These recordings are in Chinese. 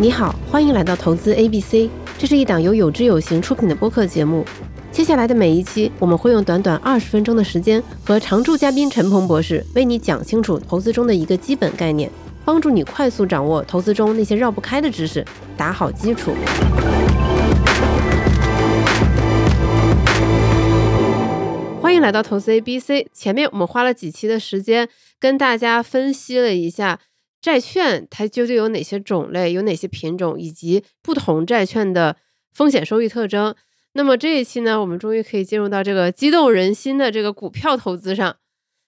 你好，欢迎来到投资 A B C，这是一档由有知有行出品的播客节目。接下来的每一期，我们会用短短二十分钟的时间，和常驻嘉宾陈鹏博士为你讲清楚投资中的一个基本概念，帮助你快速掌握投资中那些绕不开的知识，打好基础。欢迎来到投资 A B C。前面我们花了几期的时间跟大家分析了一下。债券它究竟有哪些种类，有哪些品种，以及不同债券的风险收益特征？那么这一期呢，我们终于可以进入到这个激动人心的这个股票投资上。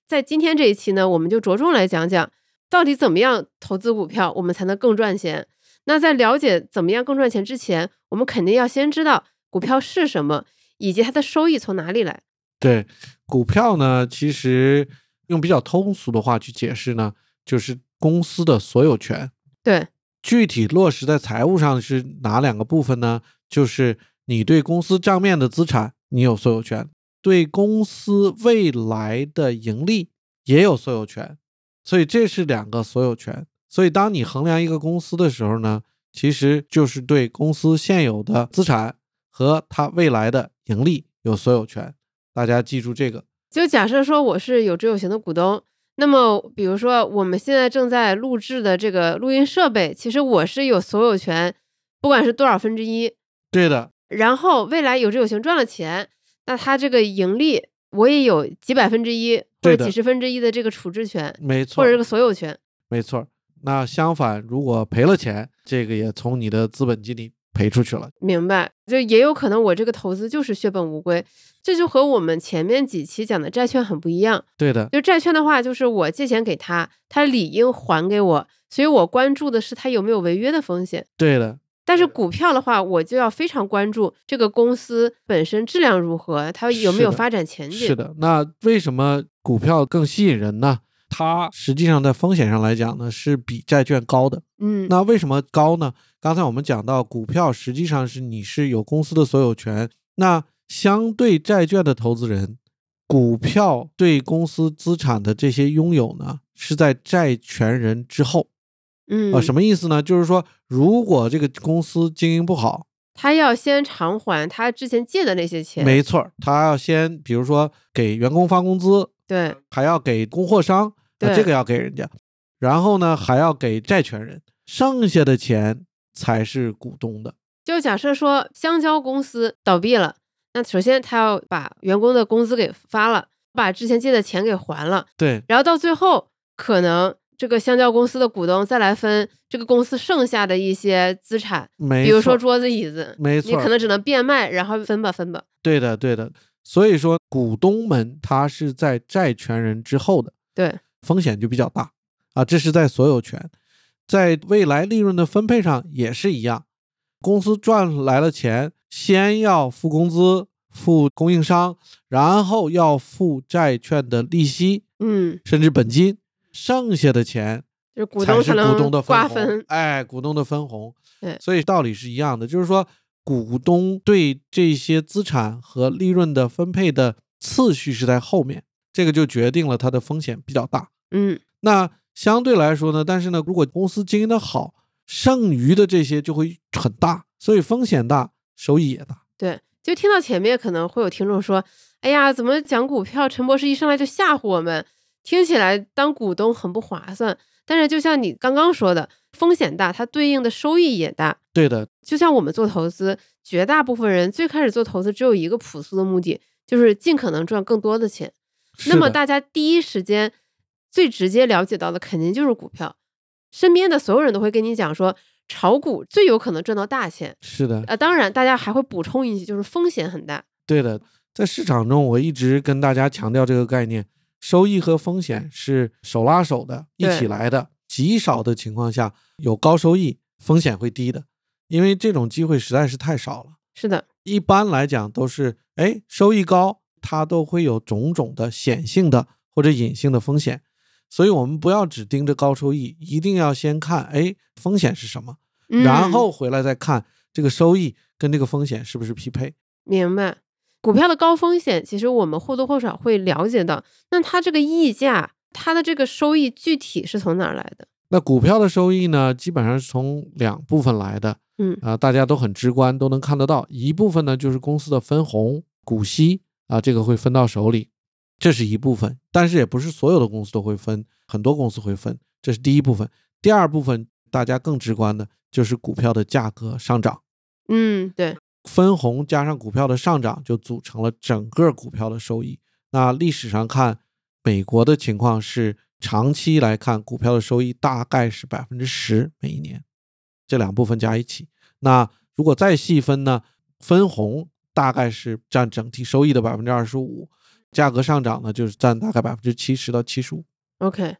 在今天这一期呢，我们就着重来讲讲，到底怎么样投资股票，我们才能更赚钱。那在了解怎么样更赚钱之前，我们肯定要先知道股票是什么，以及它的收益从哪里来。对，股票呢，其实用比较通俗的话去解释呢，就是。公司的所有权，对，具体落实在财务上是哪两个部分呢？就是你对公司账面的资产你有所有权，对公司未来的盈利也有所有权，所以这是两个所有权。所以当你衡量一个公司的时候呢，其实就是对公司现有的资产和它未来的盈利有所有权。大家记住这个。就假设说我是有知有行的股东。那么，比如说我们现在正在录制的这个录音设备，其实我是有所有权，不管是多少分之一。对的。然后未来有志有行赚了钱，那他这个盈利我也有几百分之一或者几十分之一的这个处置权，没错，或者这个所有权，没错。那相反，如果赔了钱，这个也从你的资本金里。赔出去了，明白？就也有可能我这个投资就是血本无归，这就和我们前面几期讲的债券很不一样。对的，就债券的话，就是我借钱给他，他理应还给我，所以我关注的是他有没有违约的风险。对的，但是股票的话，我就要非常关注这个公司本身质量如何，它有没有发展前景。是的，那为什么股票更吸引人呢？它实际上在风险上来讲呢，是比债券高的。嗯，那为什么高呢？刚才我们讲到，股票实际上是你是有公司的所有权。那相对债券的投资人，股票对公司资产的这些拥有呢，是在债权人之后。嗯，啊，什么意思呢？就是说，如果这个公司经营不好，他要先偿还他之前借的那些钱。没错，他要先，比如说给员工发工资，对，还要给供货商。那这个要给人家，然后呢还要给债权人，剩下的钱才是股东的。就假设说香蕉公司倒闭了，那首先他要把员工的工资给发了，把之前借的钱给还了。对，然后到最后，可能这个香蕉公司的股东再来分这个公司剩下的一些资产，比如说桌子椅子，没错，你可能只能变卖，然后分吧分吧。对的，对的。所以说，股东们他是在债权人之后的。对。风险就比较大啊，这是在所有权，在未来利润的分配上也是一样。公司赚来了钱，先要付工资、付供应商，然后要付债券的利息，嗯，甚至本金，剩下的钱就股东才是股东的瓜分。哎，股东的分红。对，所以道理是一样的，就是说股东对这些资产和利润的分配的次序是在后面。这个就决定了它的风险比较大，嗯，那相对来说呢，但是呢，如果公司经营的好，剩余的这些就会很大，所以风险大，收益也大。对，就听到前面可能会有听众说，哎呀，怎么讲股票？陈博士一上来就吓唬我们，听起来当股东很不划算。但是就像你刚刚说的，风险大，它对应的收益也大。对的，就像我们做投资，绝大部分人最开始做投资只有一个朴素的目的，就是尽可能赚更多的钱。那么大家第一时间最直接了解到的肯定就是股票，身边的所有人都会跟你讲说，炒股最有可能赚到大钱。是的，呃，当然大家还会补充一句，就是风险很大。对的，在市场中我一直跟大家强调这个概念，收益和风险是手拉手的，一起来的。极少的情况下有高收益，风险会低的，因为这种机会实在是太少了。是的，一般来讲都是，哎，收益高。它都会有种种的显性的或者隐性的风险，所以我们不要只盯着高收益，一定要先看哎风险是什么，然后回来再看这个收益跟这个风险是不是匹配。明白，股票的高风险其实我们或多或少会了解到，那它这个溢价，它的这个收益具体是从哪儿来的？那股票的收益呢，基本上是从两部分来的，嗯啊、大家都很直观，都能看得到。一部分呢就是公司的分红、股息啊，这个会分到手里，这是一部分。但是也不是所有的公司都会分，很多公司会分，这是第一部分。第二部分大家更直观的就是股票的价格上涨，嗯，对，分红加上股票的上涨，就组成了整个股票的收益。那历史上看，美国的情况是长期来看，股票的收益大概是百分之十每一年，这两部分加一起。那如果再细分呢，分红大概是占整体收益的百分之二十五，价格上涨呢就是占大概百分之七十到七十五。OK，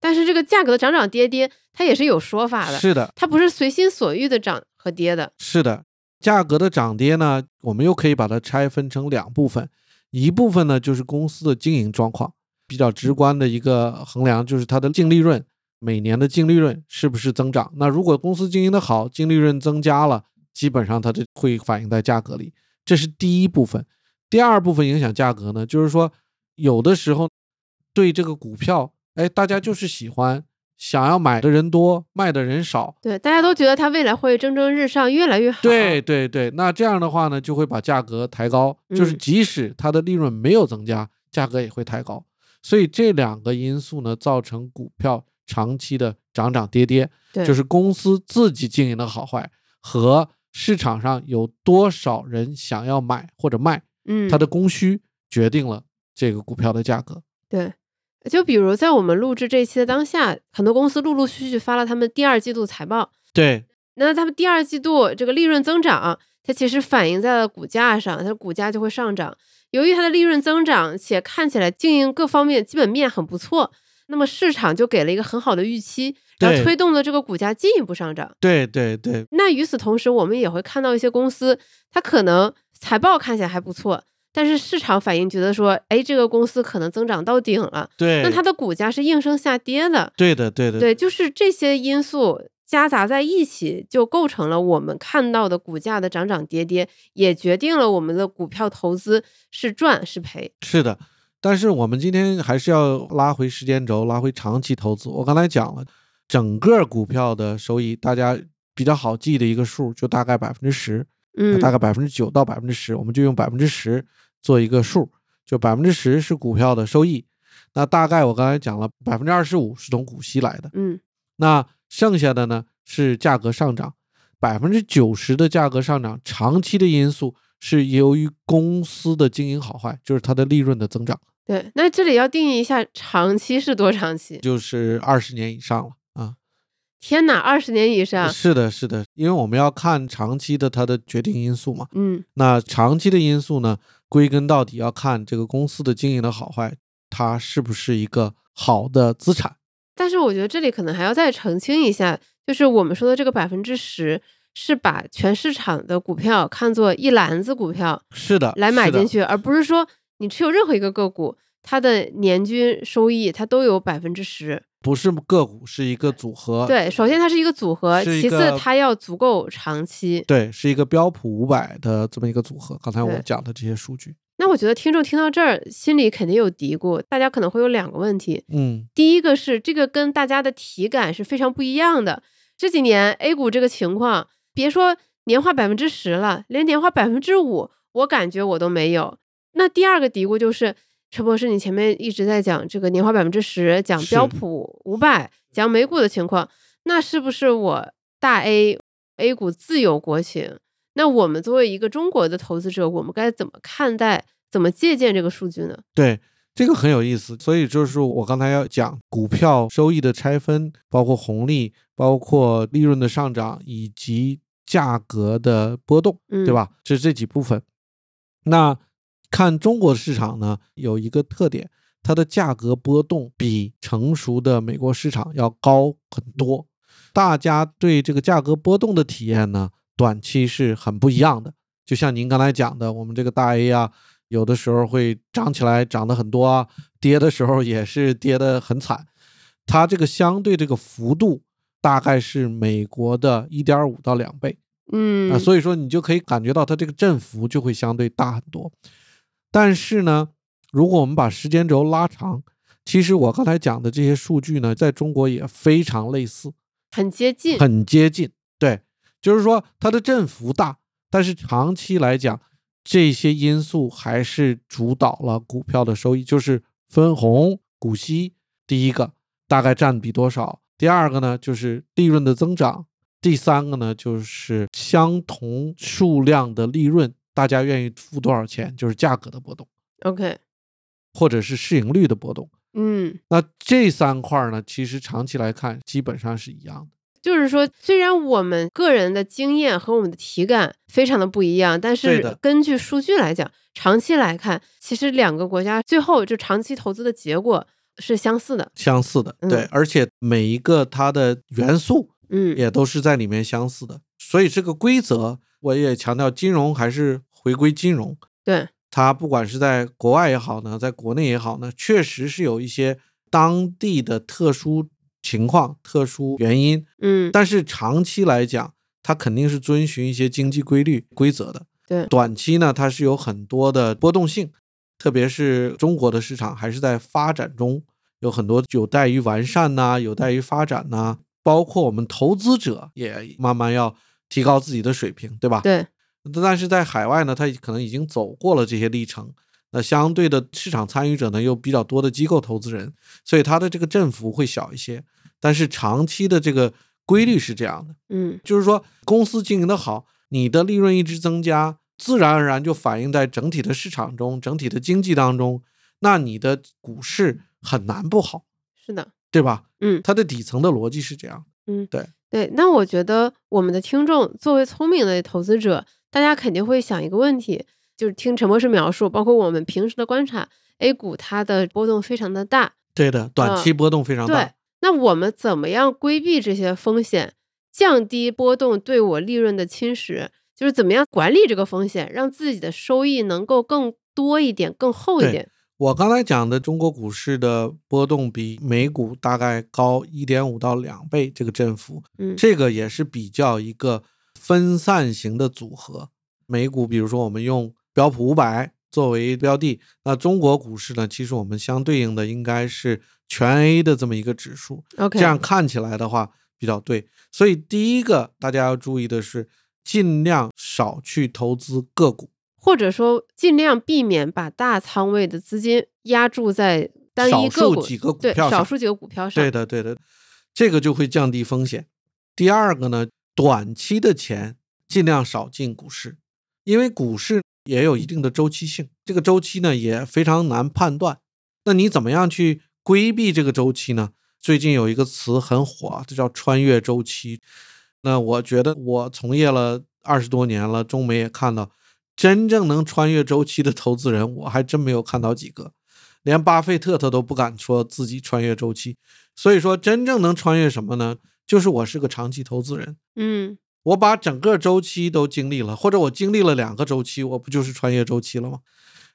但是这个价格的涨涨跌跌，它也是有说法的，是的，它不是随心所欲的涨和跌的。是的，价格的涨跌呢，我们又可以把它拆分成两部分，一部分呢就是公司的经营状况，比较直观的一个衡量就是它的净利润，每年的净利润是不是增长。那如果公司经营的好，净利润增加了，基本上它就会反映在价格里，这是第一部分。第二部分影响价格呢，就是说有的时候对这个股票，哎，大家就是喜欢，想要买的人多，卖的人少，对，大家都觉得它未来会蒸蒸日上，越来越好。对对对，那这样的话呢，就会把价格抬高，就是嗯即使它的利润没有增加，价格也会抬高。所以这两个因素呢，造成股票长期的涨涨跌跌，对，就是公司自己经营的好坏和市场上有多少人想要买或者卖，嗯，它的供需决定了这个股票的价格。对。就比如在我们录制这一期的当下，很多公司陆陆续续发了他们第二季度财报，对那他们第二季度这个利润增长，它其实反映在了股价上，它的股价就会上涨。由于它的利润增长，且看起来经营各方面基本面很不错，那么市场就给了一个很好的预期，然后推动了这个股价进一步上涨。对对对那与此同时，我们也会看到一些公司，它可能财报看起来还不错，但是市场反应觉得说，哎，这个公司可能增长到顶了，对，那它的股价是应声下跌的。对的对的对，就是这些因素夹杂在一起，就构成了我们看到的股价的涨涨跌跌，也决定了我们的股票投资是赚是赔。是的，但是我们今天还是要拉回时间轴，拉回长期投资。我刚才讲了，整个股票的收益，大家比较好记的一个数，就大概百分之十，嗯，大概百分之九到百分之十，我们就用百分之十做一个数，就百分之十是股票的收益。那大概我刚才讲了，百分之二十五是从股息来的，嗯那剩下的呢是价格上涨，百分之九十的价格上涨，长期的因素是由于公司的经营好坏，就是它的利润的增长。对。那这里要定义一下，长期是多长期？就是二十年以上了啊。天哪，二十年以上。是的，是的，因为我们要看长期的它的决定因素嘛。嗯那长期的因素呢，归根到底要看这个公司的经营的好坏，它是不是一个好的资产。但是我觉得这里可能还要再澄清一下，就是我们说的这个百分之十，是把全市场的股票看作一篮子股票是的，是的来买进去，而不是说你持有任何一个个股，它的年均收益它都有百分之十。不是个股，是一个组合。对，首先它是一个组合，其次它要足够长期。对，是一个标普五百的这么一个组合。刚才我对讲的这些数据，那我觉得听众听到这儿，心里肯定有嘀咕，大家可能会有两个问题。嗯，第一个是这个跟大家的体感是非常不一样的。这几年 A 股这个情况，别说年化百分之十了，连年化百分之五，我感觉我都没有。那第二个嘀咕就是，陈博士，你前面一直在讲这个年化百分之十，讲标普五百，讲美股的情况，那是不是我大 A A 股自有国情？那我们作为一个中国的投资者，我们该怎么看待、怎么借鉴这个数据呢？对，这个很有意思。所以就是我刚才要讲股票收益的拆分，包括红利，包括利润的上涨，以及价格的波动，嗯，对？吧？这这几部分。那看中国市场呢，有一个特点，它的价格波动比成熟的美国市场要高很多。大家对这个价格波动的体验呢，短期是很不一样的。就像您刚才讲的，我们这个大 A 啊，有的时候会涨起来，涨得很多啊，跌的时候也是跌得很惨。它这个相对这个幅度大概是美国的一点五到两倍。嗯，啊，所以说你就可以感觉到它这个振幅就会相对大很多。但是呢，如果我们把时间轴拉长，其实我刚才讲的这些数据呢，在中国也非常类似，很接近，很接近。对，就是说它的振幅大，但是长期来讲，这些因素还是主导了股票的收益，就是分红、股息。第一个大概占比多少？第二个呢，就是利润的增长；第三个呢，就是相同数量的利润，大家愿意付多少钱，就是价格的波动。OK，或者是市盈率的波动。嗯，那这三块呢，其实长期来看基本上是一样的。就是说，虽然我们个人的经验和我们的体感非常的不一样，但是根据数据来讲，长期来看，其实两个国家最后就长期投资的结果是相似的。相似的，对，嗯而且每一个它的元素嗯，也都是在里面相似的，所以这个规则我也强调，金融还是回归金融，对，它不管是在国外也好呢，在国内也好呢，确实是有一些当地的特殊情况、特殊原因，嗯，但是长期来讲，它肯定是遵循一些经济规律规则的。对。短期呢，它是有很多的波动性，特别是中国的市场还是在发展中，有很多有待于完善呐、有待于发展呐、包括我们投资者也慢慢要提高自己的水平，对吧？对，但是在海外呢，他可能已经走过了这些历程。那相对的市场参与者呢，又比较多的机构投资人，所以它的这个振幅会小一些。但是长期的这个规律是这样的，嗯，就是说公司经营的好，你的利润一直增加，自然而然就反映在整体的市场中、整体的经济当中，那你的股市很难不好，是的，对吧？嗯它的底层的逻辑是这样。嗯对。那我觉得我们的听众作为聪明的投资者，大家肯定会想一个问题，就是听陈博士描述，包括我们平时的观察，A 股它的波动非常的大，对的，短期波动非常大。对，那我们怎么样规避这些风险，降低波动对我利润的侵蚀？就是怎么样管理这个风险，让自己的收益能够更多一点、更厚一点？我刚才讲的中国股市的波动比美股大概高一点五到两倍，这个振幅，嗯，这个也是比较一个分散型的组合。美股，比如说我们用标普五百作为标的，那中国股市呢，其实我们相对应的应该是全 A 的这么一个指数，OK，这样看起来的话比较对。所以第一个大家要注意的是，尽量少去投资个股。或者说尽量避免把大仓位的资金压注在单一个股少数几个股票上少数几个股票上。对的，对的，这个就会降低风险。第二个呢，短期的钱尽量少进股市，因为股市也有一定的周期性，这个周期呢也非常难判断。那你怎么样去规避这个周期呢？最近有一个词很火，这叫穿越周期。那我觉得我从业了二十多年了，中美也看到，真正能穿越周期的投资人，我还真没有看到几个。连巴菲特他都不敢说自己穿越周期，所以说真正能穿越什么呢？就是我是个长期投资人，嗯，我把整个周期都经历了，或者我经历了两个周期，我不就是穿越周期了吗？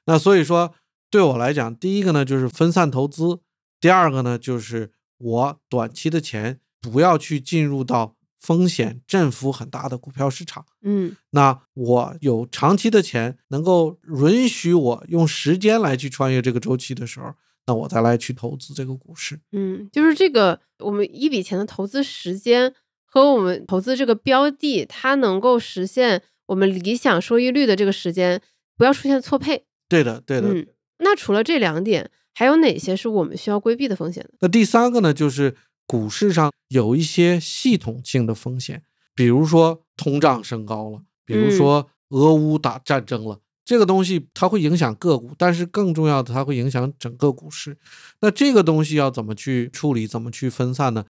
那所以说对我来讲，第一个呢就是分散投资，第二个呢就是我短期的钱不要去进入到风险振幅很大的股票市场。嗯那我有长期的钱，能够允许我用时间来去穿越这个周期的时候，那我再来去投资这个股市。嗯，就是这个我们一笔钱的投资时间和我们投资这个标的，它能够实现我们理想收益率的这个时间，不要出现错配。对的，对的。嗯，那除了这两点，还有哪些是我们需要规避的风险呢？那第三个呢，就是股市上有一些系统性的风险，比如说通胀升高了，比如说俄乌打战争了。这个东西它会影响个股，但是更重要的，它会影响整个股市。那这个东西要怎么去处理，怎么去分散呢？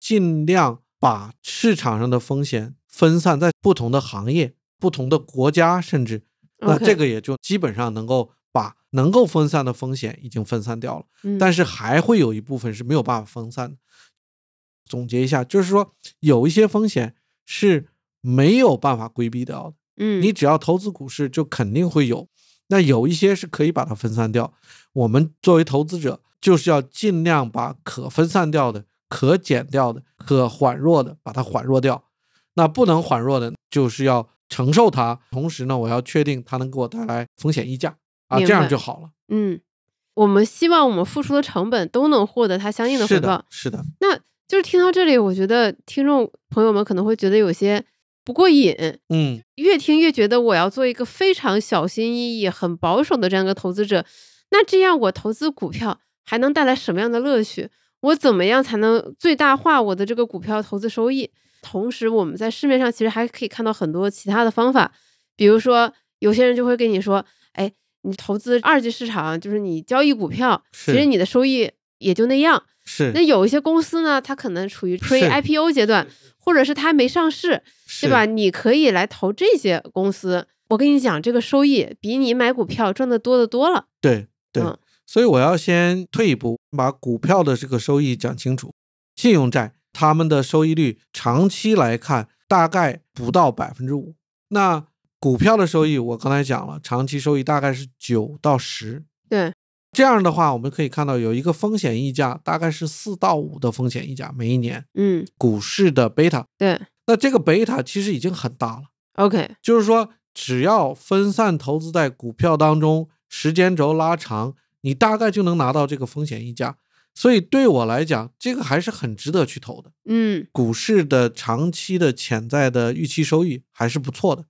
尽量把市场上的风险分散在不同的行业、不同的国家，甚至那这个也就基本上能够把能够分散的风险已经分散掉了。嗯，但是还会有一部分是没有办法分散的。总结一下，就是说有一些风险是没有办法规避掉的，嗯，你只要投资股市就肯定会有。那有一些是可以把它分散掉。我们作为投资者，就是要尽量把可分散掉的、可减掉的、可缓弱的把它缓弱掉。那不能缓弱的，就是要承受它。同时呢，我要确定它能给我带来风险溢价啊，这样就好了。嗯，我们希望我们付出的成本都能获得它相应的回报是的，。是的，那就是听到这里，我觉得听众朋友们可能会觉得有些不过瘾，嗯，越听越觉得我要做一个非常小心翼翼、很保守的这样一个投资者。那这样我投资股票还能带来什么样的乐趣？我怎么样才能最大化我的这个股票投资收益？同时，我们在市面上其实还可以看到很多其他的方法，比如说有些人就会跟你说：“哎，你投资二级市场，就是你交易股票，其实你的收益也就那样。”是那有一些公司呢，它可能处于 pre IPO 阶段，或者是它还没上市，对吧？？你可以来投这些公司。我跟你讲，这个收益比你买股票赚的多的多了。对对，嗯所以我要先退一步，把股票的这个收益讲清楚。信用债它们的收益率长期来看大概不到百分之五，那股票的收益我刚才讲了，长期收益大概是九到十。对，这样的话，我们可以看到有一个风险溢价，大概是四到五的风险溢价每一年，嗯，股市的贝塔。对那这个贝塔其实已经很大了。，OK，就是说，只要分散投资在股票当中，时间轴拉长，你大概就能拿到这个风险溢价。所以对我来讲，这个还是很值得去投的。嗯股市的长期的潜在的预期收益还是不错的。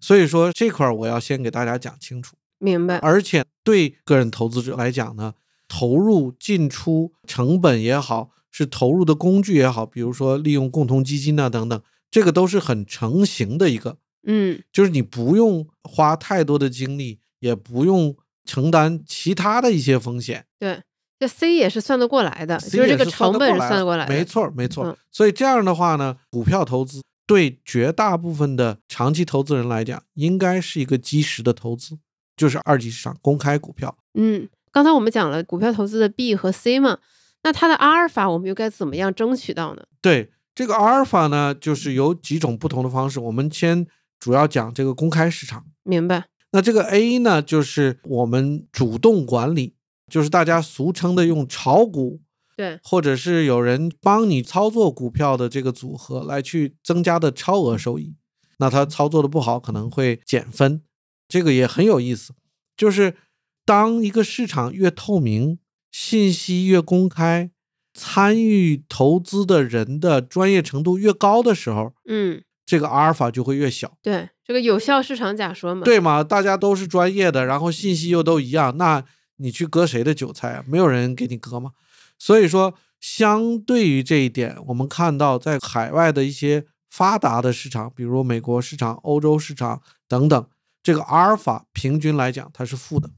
所以说这块儿我要先给大家讲清楚。明白。而且对个人投资者来讲呢，投入进出成本也好，是投入的工具也好，比如说利用共同基金啊等等，这个都是很成型的一个嗯就是你不用花太多的精力，也不用承担其他的一些风险，对，这 C 也是算得过来的就是这个成本是算得过来的。没错儿，没错所以这样的话呢，股票投资对绝大部分的长期投资人来讲，应该是一个基石的投资，就是二级市场公开股票。嗯，刚才我们讲了股票投资的 B 和 C 嘛，那它的阿尔法我们又该怎么样争取到呢？对这个阿尔法呢，就是有几种不同的方式。我们先主要讲这个公开市场。明白？那这个 A 呢，就是我们主动管理，就是大家俗称的用炒股对，或者是有人帮你操作股票的这个组合来去增加的超额收益。那他操作的不好，可能会减分，这个也很有意思。就是当一个市场越透明，信息越公开，参与投资的人的专业程度越高的时候，嗯，这个阿尔法就会越小。对，这个有效市场假说嘛。对嘛？大家都是专业的，然后信息又都一样，那你去割谁的韭菜啊？没有人给你割嘛。所以说，相对于这一点，我们看到在海外的一些发达的市场，比如美国市场、欧洲市场等等，这个阿尔法平均来讲它是负的，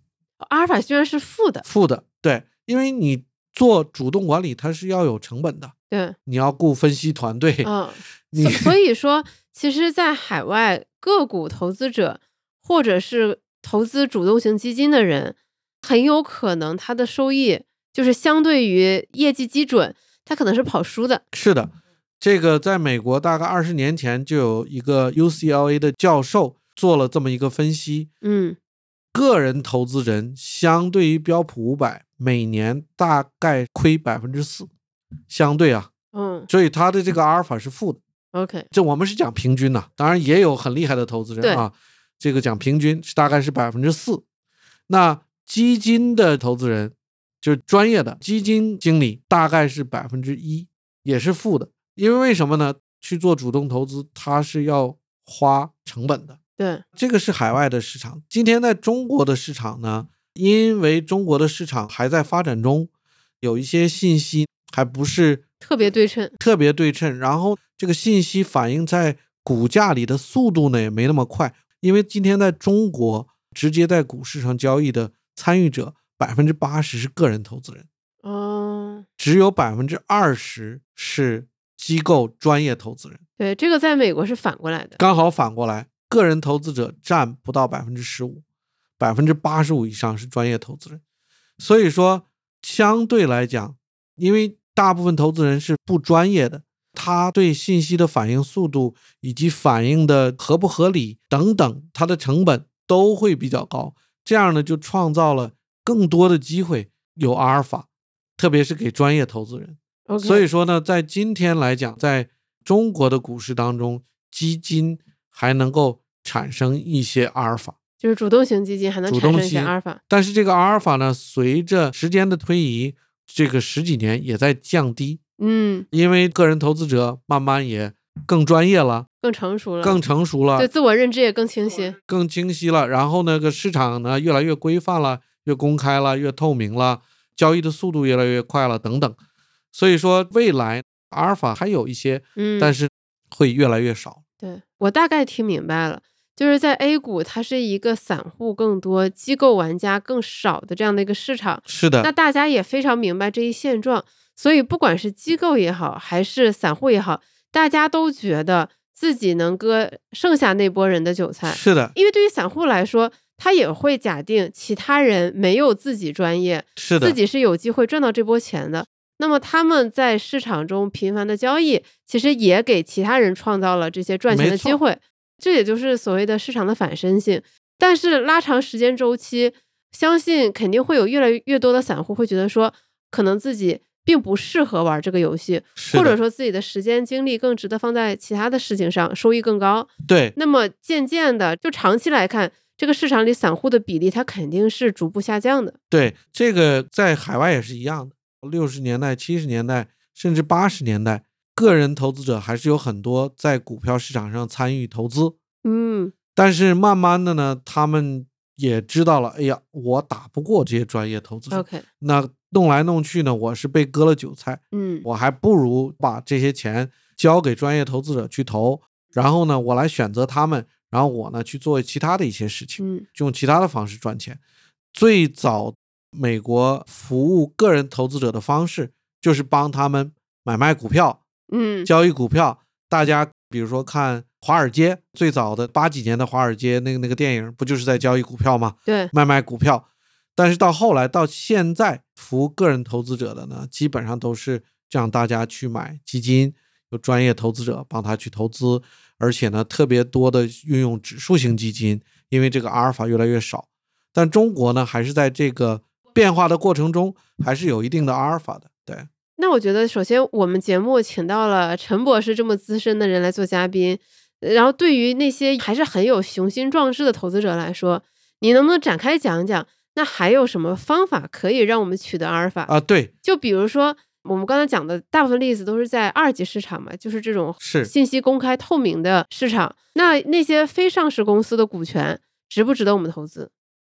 阿尔法居然是负的。负的。对，因为你做主动管理，它是要有成本的，对，你要雇分析团队，嗯，你所所以说，其实，在海外个股投资者或者是投资主动型基金的人，很有可能他的收益就是相对于业绩基准，他可能是跑输的。是的，这个在美国大概二十年前就有一个 UCLA 的教授做了这么一个分析，嗯个人投资人相对于标普五百每年大概亏百分之四，相对啊，嗯所以他的这个阿尔法是负的。，OK，这我们是讲平均呐、当然也有很厉害的投资人啊，这个讲平均是大概是百分之四。那基金的投资人就是专业的基金经理，大概是百分之一，也是负的。因为为什么呢？去做主动投资，它是要花成本的。对，这个是海外的市场。今天在中国的市场呢，因为中国的市场还在发展中，有一些信息还不是特别对称。特别对称，然后这个信息反映在股价里的速度呢也没那么快，因为今天在中国直接在股市上交易的参与者百分之八十是个人投资人，嗯，只有百分之二十是机构专业投资人，对，这个在美国是反过来的。刚好反过来，个人投资者占不到百分之十五，百分之八十五以上是专业投资人，所以说相对来讲，因为大部分投资人是不专业的，他对信息的反应速度以及反应的合不合理等等，它的成本都会比较高。这样呢，就创造了更多的机会有阿尔法，特别是给专业投资人。所以说呢，在今天来讲，在中国的股市当中，基金还能够产生一些阿尔法。就是主动型基金还能产生一些阿尔法。但是这个阿尔法呢，随着时间的推移，这个十几年也在降低，嗯，因为个人投资者慢慢也更专业了，更成熟了，更成熟了对，自我认知也更清晰。更清晰了。然后那个市场呢，越来越规范了，越公开了，越透明了，交易的速度越来越快了，等等。所以说，未来阿尔法还有一些，嗯，但是会越来越少。对我大概听明白了，就是在 A 股，它是一个散户更多、机构玩家更少的这样的一个市场。是的，那大家也非常明白这一现状，所以不管是机构也好，还是散户也好，大家都觉得自己能割剩下那波人的韭菜。是的，因为对于散户来说，他也会假定其他人没有自己专业，是的自，己是有机会赚到这波钱的。那么他们在市场中频繁的交易，其实也给其他人创造了这些赚钱的机会。这也就是所谓的市场的反身性。但是拉长时间周期，相信肯定会有越来越多的散户会觉得说，可能自己并不适合玩这个游戏，或者说自己的时间精力更值得放在其他的事情上，收益更高。对，那么渐渐的，就长期来看，这个市场里散户的比例它肯定是逐步下降的。对，这个在海外也是一样的。六十年代、七十年代，甚至八十年代，个人投资者还是有很多在股票市场上参与投资。嗯，但是慢慢的呢，他们也知道了，哎呀，我打不过这些专业投资者。OK，那弄来弄去呢，我是被割了韭菜，嗯我还不如把这些钱交给专业投资者去投，然后呢，我来选择他们，然后我呢去做其他的一些事情。嗯用其他的方式赚钱。最早美国服务个人投资者的方式就是帮他们买卖股票、嗯，交易股票。大家比如说看华尔街最早的八几年的华尔街那个那个电影，不就是在交易股票吗？对，卖卖股票。但是到后来到现在，服务个人投资者的呢，基本上都是这样大家去买基金，有专业投资者帮他去投资，而且呢，特别多的运用指数型基金，因为这个阿尔法越来越少。但中国呢，还是在这个变化的过程中，还是有一定的阿尔法的。对，那我觉得，首先我们节目请到了陈博士这么资深的人来做嘉宾，然后对于那些还是很有雄心壮志的投资者来说，你能不能展开讲讲？那还有什么方法可以让我们取得阿尔法？啊，对，就比如说我们刚才讲的大部分例子都是在二级市场嘛，就是这种是信息公开透明的市场。那那些非上市公司的股权值不值得我们投资？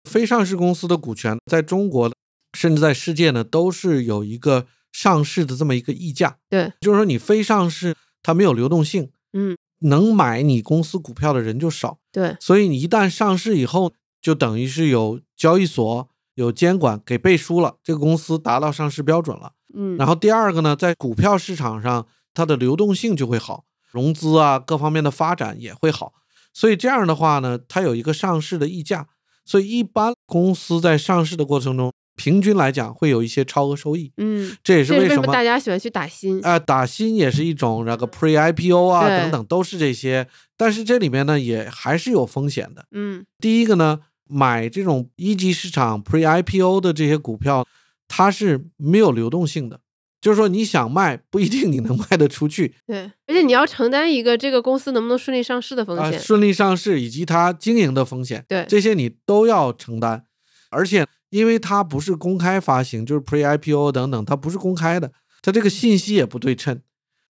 非上市公司的股权在中国，甚至在世界呢，都是有一个上市的这么一个溢价。对，就是说你非上市，它没有流动性，嗯，能买你公司股票的人就少，对，所以你一旦上市以后，就等于是有交易所有监管给背书了，这个公司达到上市标准了。嗯，然后第二个呢，在股票市场上，它的流动性就会好，融资啊各方面的发展也会好。所以这样的话呢，它有一个上市的溢价，所以一般公司在上市的过程中，平均来讲会有一些超额收益。嗯，这也是为什么大家喜欢去打新？啊、打新也是一种那个 pre IPO 啊等等都是这些，但是这里面呢也还是有风险的。嗯第一个呢，买这种一级市场 pre IPO 的这些股票，它是没有流动性的，就是说你想卖不一定你能卖得出去对，而且你要承担一个这个公司能不能顺利上市的风啊、险。顺利上市以及它经营的风险，对这些你都要承担。而且因为它不是公开发行，就是 pre IPO 等等，它不是公开的，它这个信息也不对称。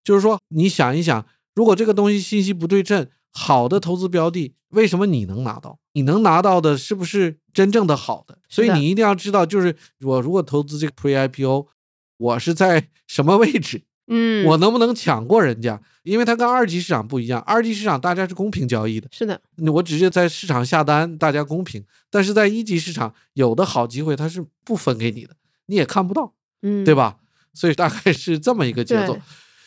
就是说，你想一想，如果这个东西信息不对称，好的投资标的，为什么你能拿到？你能拿到的是不是真正的好的？所以你一定要知道，就是我如果投资这个 pre IPO，我是在什么位置？嗯，我能不能抢过人家？因为它跟二级市场不一样，二级市场大家是公平交易的，是的，我直接在市场下单，大家公平。但是在一级市场，有的好机会它是不分给你的，你也看不到，嗯，对？吧？所以大概是这么一个节奏。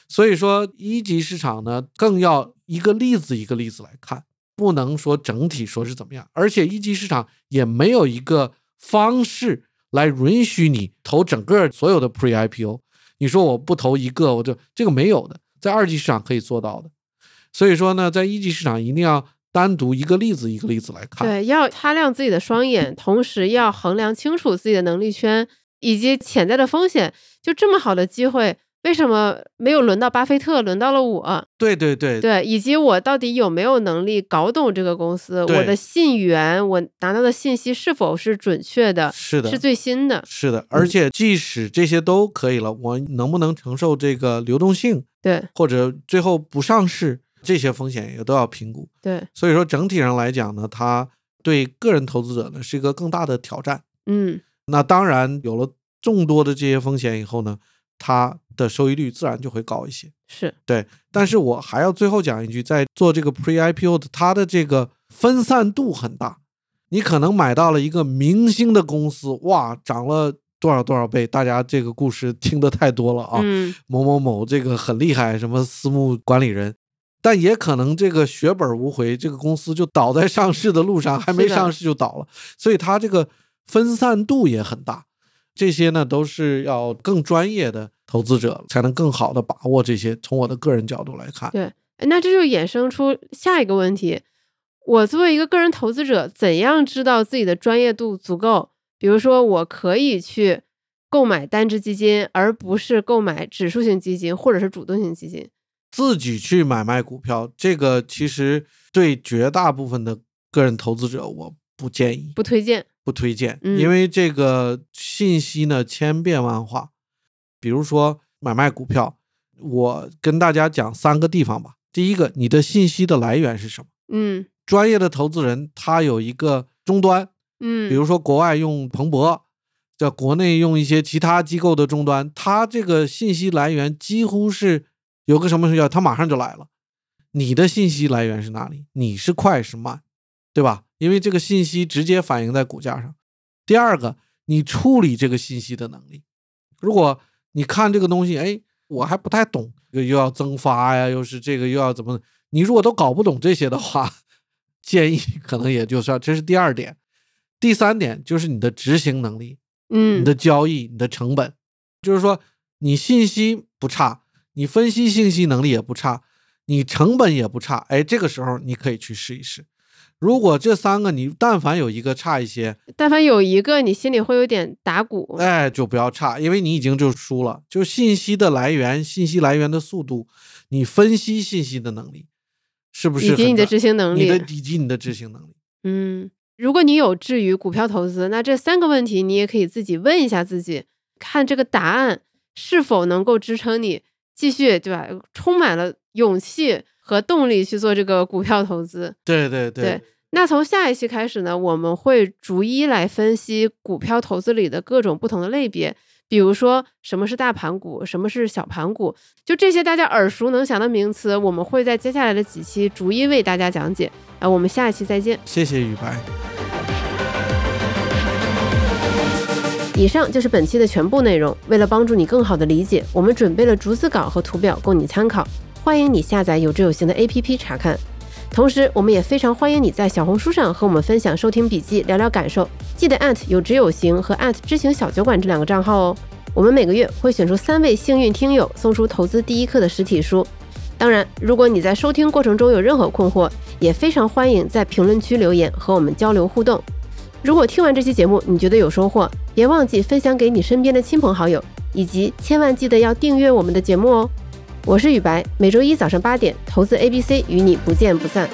所以说，一级市场呢，更要一个例子一个例子来看，不能说整体说是怎么样。而且一级市场也没有一个方式来允许你投整个所有的 pre IPO。你说我不投一个，我就这个没有的，在二级市场可以做到的。所以说呢，在一级市场一定要单独一个例子一个例子来看。对，要擦亮自己的双眼，同时要衡量清楚自己的能力圈以及潜在的风险。就这么好的机会，为什么没有轮到巴菲特，轮到了我？对对对对，以及我到底有没有能力搞懂这个公司？我的信源，我拿到的信息是否是准确的？是的，是最新的？是的，而且即使这些都可以了，我能不能承受这个流动性，对或者最后不上市，这些风险也都要评估。对，所以说整体上来讲呢，它对个人投资者呢是一个更大的挑战。嗯那当然有了众多的这些风险以后呢，它的收益率自然就会高一些。是，对，但是我还要最后讲一句，在做这个 Pre IPO 的，它的这个分散度很大。你可能买到了一个明星的公司，哇，涨了多少多少倍，大家这个故事听得太多了啊。嗯某某某这个很厉害，什么私募管理人，但也可能这个血本无回，这个公司就倒在上市的路上，还没上市就倒了，所以它这个分散度也很大。这些呢都是要更专业的投资者才能更好的把握这些。从我的个人角度来看，对，哎那这就衍生出下一个问题：我作为一个个人投资者，怎样知道自己的专业度足够？比如说，我可以去购买单只基金，而不是购买指数型基金或者是主动型基金。自己去买卖股票，这个其实对绝大部分的个人投资者，我不建议。不推荐。不推荐，嗯因为这个信息呢千变万化。比如说买卖股票，我跟大家讲三个地方吧。第一个，你的信息的来源是什么？嗯专业的投资人他有一个终端，嗯，比如说国外用彭博，在国内用一些其他机构的终端，他这个信息来源几乎是有个什么要，他马上就来了。你的信息来源是哪里？你是快是慢，对吧？因为这个信息直接反映在股价上。第二个，你处理这个信息的能力。如果你看这个东西，哎，我还不太懂，又又要增发呀，又是这个又要怎么？你如果都搞不懂这些的话，建议可能也就算。这是第二点。第三点就是你的执行能力，嗯你的交易，你的成本，就是说你信息不差，你分析信息能力也不差，你成本也不差，哎，这个时候你可以去试一试。如果这三个你但凡有一个差一些，但凡有一个你心里会有点打鼓。哎，就不要差，因为你已经就输了。就信息的来源、信息来源的速度，你分析信息的能力，是不是以及你的执行能力你的以及你的执行能力。嗯，如果你有志于股票投资，那这三个问题你也可以自己问一下自己，看这个答案是否能够支撑你继续，对吧？充满了勇气和动力去做这个股票投资。对对对那从下一期开始呢，我们会逐一来分析股票投资里的各种不同的类别，比如说什么是大盘股，什么是小盘股，就这些大家耳熟能详的名词，我们会在接下来的几期逐一为大家讲解。啊，我们下一期再见。谢谢雨白。以上就是本期的全部内容。为了帮助你更好的理解，我们准备了逐字稿和图表供你参考，欢迎你下载有知有行的 APP 查看。同时，我们也非常欢迎你在小红书上和我们分享收听笔记，聊聊感受。记得有知有行和知行小酒馆这两个账号哦。我们每个月会选出三位幸运听友，送出投资第一课的实体书。当然，如果你在收听过程中有任何困惑，也非常欢迎在评论区留言和我们交流互动。如果听完这期节目你觉得有收获，别忘记分享给你身边的亲朋好友，以及千万记得要订阅我们的节目哦。我是雨白，每周一早上八点，投资 ABC 与你不见不散。